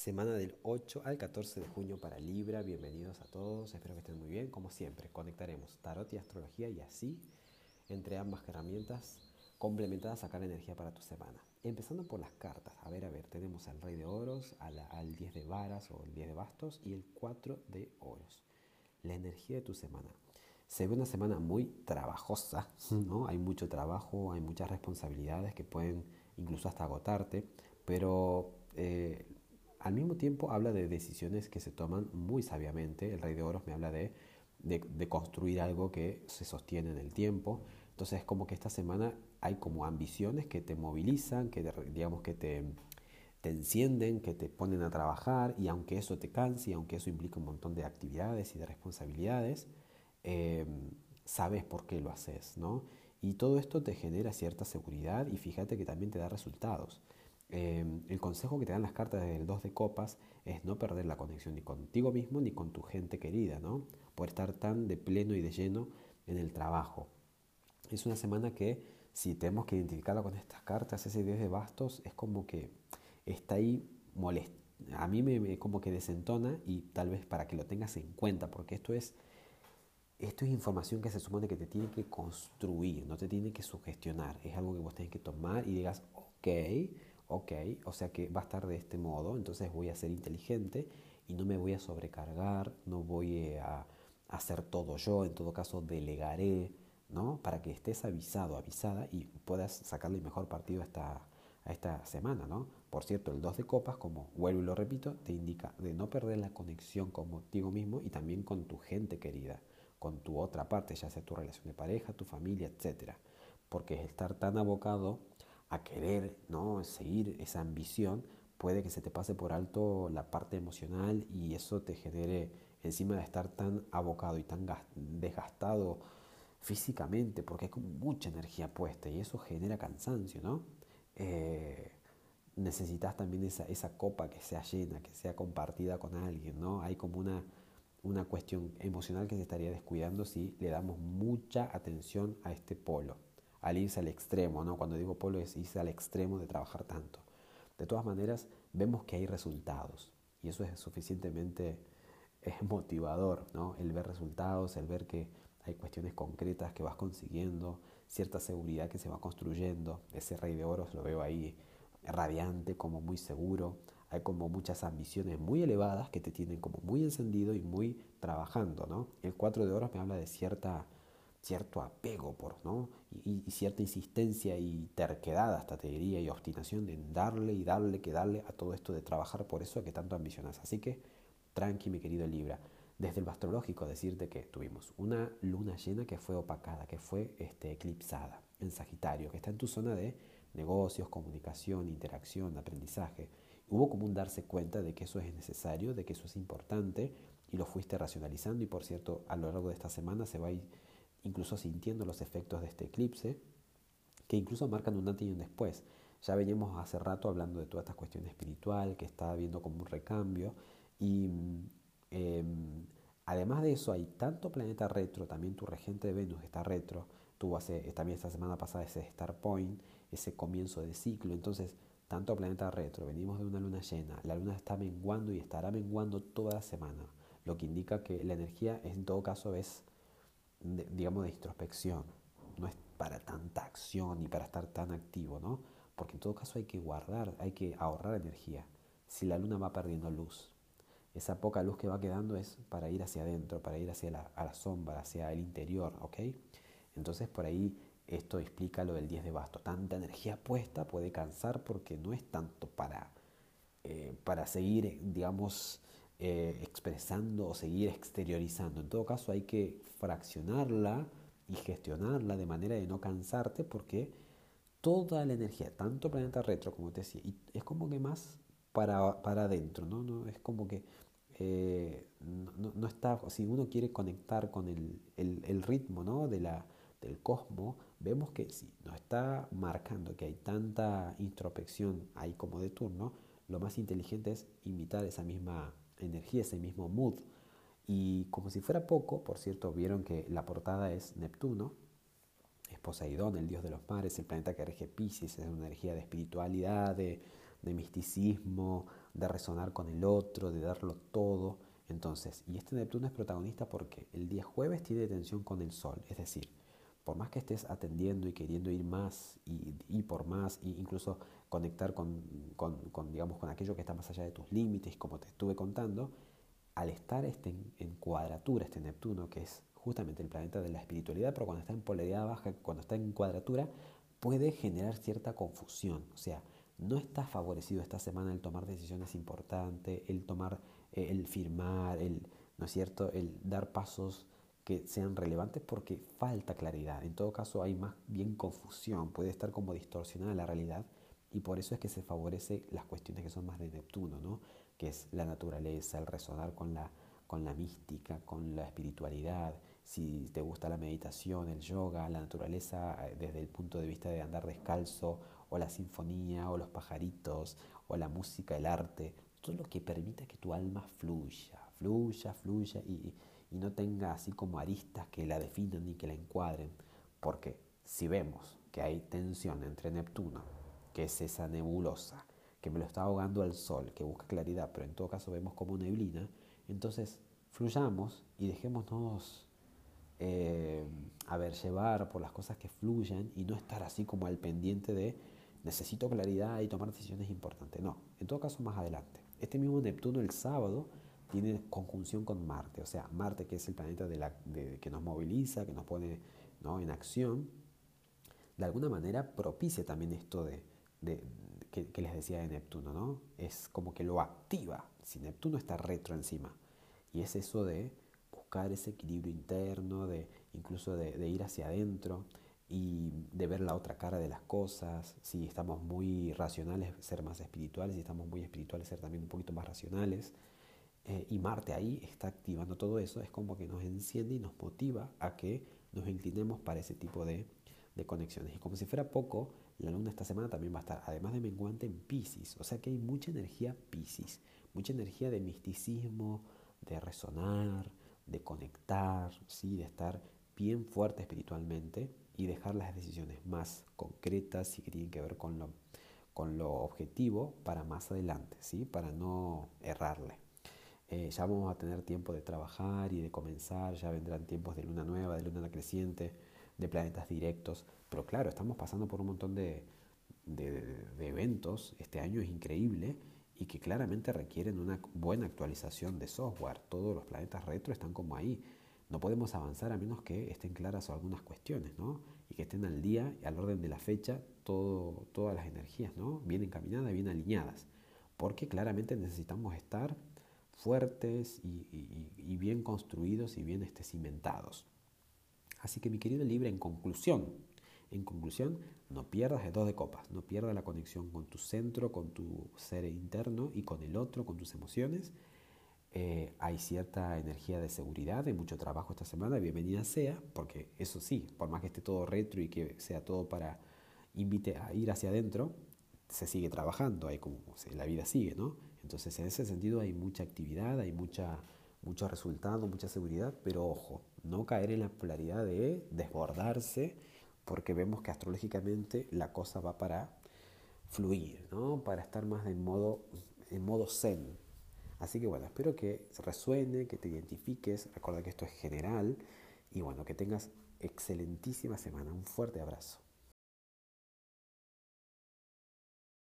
Semana del 8 al 14 de junio para Libra. Bienvenidos a todos. Espero que estén muy bien. Como siempre, conectaremos tarot y astrología y así, entre ambas herramientas complementadas, sacar energía para tu semana. Empezando por las cartas. A ver, a ver, tenemos al Rey de Oros, al, 10 de Varas o el 10 de Bastos y el 4 de Oros. La energía de tu semana. Se ve una semana muy trabajosa, ¿no? Hay mucho trabajo, hay muchas responsabilidades que pueden incluso hasta agotarte, pero eh, al mismo tiempo habla de decisiones que se toman muy sabiamente. El rey de oros me habla de, de, construir algo que se sostiene en el tiempo. Entonces es como que esta semana hay como ambiciones que te movilizan, que digamos que te, te encienden, que te ponen a trabajar y aunque eso te canse y aunque eso implica un montón de actividades y de responsabilidades, eh, sabes por qué lo haces, ¿no? Y todo esto te genera cierta seguridad y fíjate que también te da resultados. Em, el consejo que te dan las cartas del 2 de copas es no perder la conexión ni contigo mismo ni con tu gente querida, ¿no? Por estar tan de pleno y de lleno en el trabajo. Es una semana que, si tenemos que identificarla con estas cartas, ese 10 de bastos es como que está ahí molesto. A mí me, como que desentona y tal vez para que lo tengas en cuenta, porque esto es, esto es información que se supone que te tiene que construir, no te tiene que sugestionar. Es algo que vos tenés que tomar y digas, ok, ok, o sea que va a estar de este modo, entonces voy a ser inteligente y no me voy a sobrecargar, no voy a hacer todo yo, en todo caso delegaré, ¿no? Para que estés avisado, avisada y puedas sacarle mejor partido a esta, esta semana, ¿no? Por cierto, el 2 de copas, como vuelvo y lo repito, te indica de no perder la conexión contigo mismo y también con tu gente querida, con tu otra parte, ya sea tu relación de pareja, tu familia, etc. Porque estar tan abocado a querer ¿no? seguir esa ambición, puede que se te pase por alto la parte emocional y eso te genere, encima de estar tan abocado y tan desgastado físicamente, porque hay como mucha energía puesta y eso genera cansancio, ¿no? Eh, necesitas también esa, esa copa que sea llena, que sea compartida con alguien, ¿no? Hay como una, una cuestión emocional que se estaría descuidando si le damos mucha atención a este polo al irse al extremo, ¿no? Cuando digo polo es irse al extremo de trabajar tanto. De todas maneras, vemos que hay resultados y eso es suficientemente motivador, ¿no? El ver resultados, el ver que hay cuestiones concretas que vas consiguiendo, cierta seguridad que se va construyendo. Ese rey de oros lo veo ahí radiante, como muy seguro. Hay como muchas ambiciones muy elevadas que te tienen como muy encendido y muy trabajando, ¿no? El cuatro de oros me habla de cierta cierto apego por, ¿no? Y, cierta insistencia y terquedad, hasta te diría, y obstinación en darle y darle que darle a todo esto de trabajar por eso que tanto ambicionas. Así que, tranqui, mi querido Libra. Desde el astrológico, decirte que tuvimos una luna llena que fue opacada, que fue este, eclipsada en Sagitario, que está en tu zona de negocios, comunicación, interacción, aprendizaje. Hubo como un darse cuenta de que eso es necesario, de que eso es importante, y lo fuiste racionalizando. Y por cierto, a lo largo de esta semana se va a ir incluso sintiendo los efectos de este eclipse, que incluso marcan un antes y un después. Ya veníamos hace rato hablando de toda esta cuestión espiritual, que está habiendo como un recambio, y em, además de eso hay tanto planeta retro, también tu regente de Venus está retro, tuvo hace, también esta semana pasada ese Star Point, ese comienzo de ciclo, entonces tanto planeta retro, venimos de una luna llena, la luna está menguando y estará menguando toda la semana, lo que indica que la energía en todo caso es digamos, de introspección. No es para tanta acción ni para estar tan activo, ¿no? Porque en todo caso hay que guardar, hay que ahorrar energía. Si la luna va perdiendo luz, esa poca luz que va quedando es para ir hacia adentro, para ir hacia la, a la sombra, hacia el interior, ¿ok? Entonces por ahí esto explica lo del 10 de basto. Tanta energía puesta puede cansar porque no es tanto para, eh, para seguir, digamos, eh, expresando o seguir exteriorizando. En todo caso hay que fraccionarla y gestionarla de manera de no cansarte porque toda la energía, tanto planeta retro como te decía, es como que más para, para adentro, ¿no? ¿no? Es como que eh, no, está, si uno quiere conectar con el, el, el ritmo ¿no? de la, del cosmos, vemos que si nos está marcando que hay tanta introspección ahí como de turno, lo más inteligente es imitar esa misma energía, ese mismo mood. Y como si fuera poco, por cierto, vieron que la portada es Neptuno, es Poseidón, el dios de los mares, el planeta que rige Pisces, es una energía de espiritualidad, de, misticismo, de resonar con el otro, de darlo todo. Entonces, y este Neptuno es protagonista porque el día jueves tiene tensión con el Sol, es decir, por más que estés atendiendo y queriendo ir más y, por más, e incluso conectar con, digamos, con aquello que está más allá de tus límites, como te estuve contando, al estar este en, cuadratura, este Neptuno, que es justamente el planeta de la espiritualidad, pero cuando está en polaridad baja, cuando está en cuadratura, puede generar cierta confusión. O sea, no está favorecido esta semana el tomar decisiones importantes, el tomar, eh, el firmar, el, ¿no es cierto?, el dar pasos que sean relevantes porque falta claridad. En todo caso hay más bien confusión, puede estar como distorsionada la realidad y por eso es que se favorece las cuestiones que son más de Neptuno, ¿no? que es la naturaleza, el resonar con la, con la mística, con la espiritualidad, si te gusta la meditación, el yoga, la naturaleza eh, desde el punto de vista de andar descalzo, o la sinfonía, o los pajaritos, o la música, el arte, todo lo que permita que tu alma fluya, fluya, fluya y, y no tenga así como aristas que la definan ni que la encuadren, porque si vemos que hay tensión entre Neptuno, que es esa nebulosa, que me lo está ahogando al sol, que busca claridad, pero en todo caso vemos como neblina, entonces fluyamos y dejémonos eh, a ver, llevar por las cosas que fluyen y no estar así como al pendiente de necesito claridad y tomar decisiones importantes. No, en todo caso más adelante. Este mismo Neptuno el sábado tiene conjunción con Marte, o sea, Marte que es el planeta de la, que nos moviliza, que nos pone ¿no? en acción, de alguna manera propicia también esto de, de que, que, les decía de Neptuno, ¿no? Es como que lo activa, si Neptuno está retro encima, y es eso de buscar ese equilibrio interno, de incluso de, ir hacia adentro y de ver la otra cara de las cosas. Si estamos muy racionales, ser más espirituales. Si estamos muy espirituales, ser también un poquito más racionales. Eh, y Marte ahí está activando todo eso. Es como que nos enciende y nos motiva a que nos inclinemos para ese tipo de, de conexiones. Y como si fuera poco, la luna esta semana también va a estar, además de menguante, en Pisces. O sea que hay mucha energía Pisces, mucha energía de misticismo, de resonar, de conectar, ¿sí? de estar bien fuerte espiritualmente y dejar las decisiones más concretas y que tienen que ver con lo, con lo objetivo para más adelante, ¿sí? para no errarle. Eh, ya vamos a tener tiempo de trabajar y de comenzar, ya vendrán tiempos de luna nueva, de luna creciente, de planetas directos, pero claro, estamos pasando por un montón de, de, eventos, este año es increíble y que claramente requieren una buena actualización de software. Todos los planetas retro están como ahí. No podemos avanzar a menos que estén claras algunas cuestiones, ¿no? Y que estén al día y al orden de la fecha todo, todas las energías, ¿no? Bien encaminadas, bien alineadas. Porque claramente necesitamos estar fuertes y, bien construidos y bien este, cimentados. Así que mi querido Libre, en conclusión, en conclusión, no pierdas el dos de copas, no pierdas la conexión con tu centro, con tu ser interno y con el otro, con tus emociones. Eh, hay cierta energía de seguridad, de mucho trabajo esta semana, bienvenida sea, porque eso sí, por más que esté todo retro y que sea todo para invite a ir hacia adentro, se sigue trabajando, hay como la vida sigue, ¿no? Entonces en ese sentido hay mucha actividad, hay mucha, mucho resultado, mucha seguridad, pero ojo, no caer en la polaridad de desbordarse porque vemos que astrológicamente la cosa va para fluir, ¿no? para estar más en modo, en modo zen. Así que bueno, espero que resuene, que te identifiques, recuerda que esto es general y bueno, que tengas excelentísima semana. Un fuerte abrazo.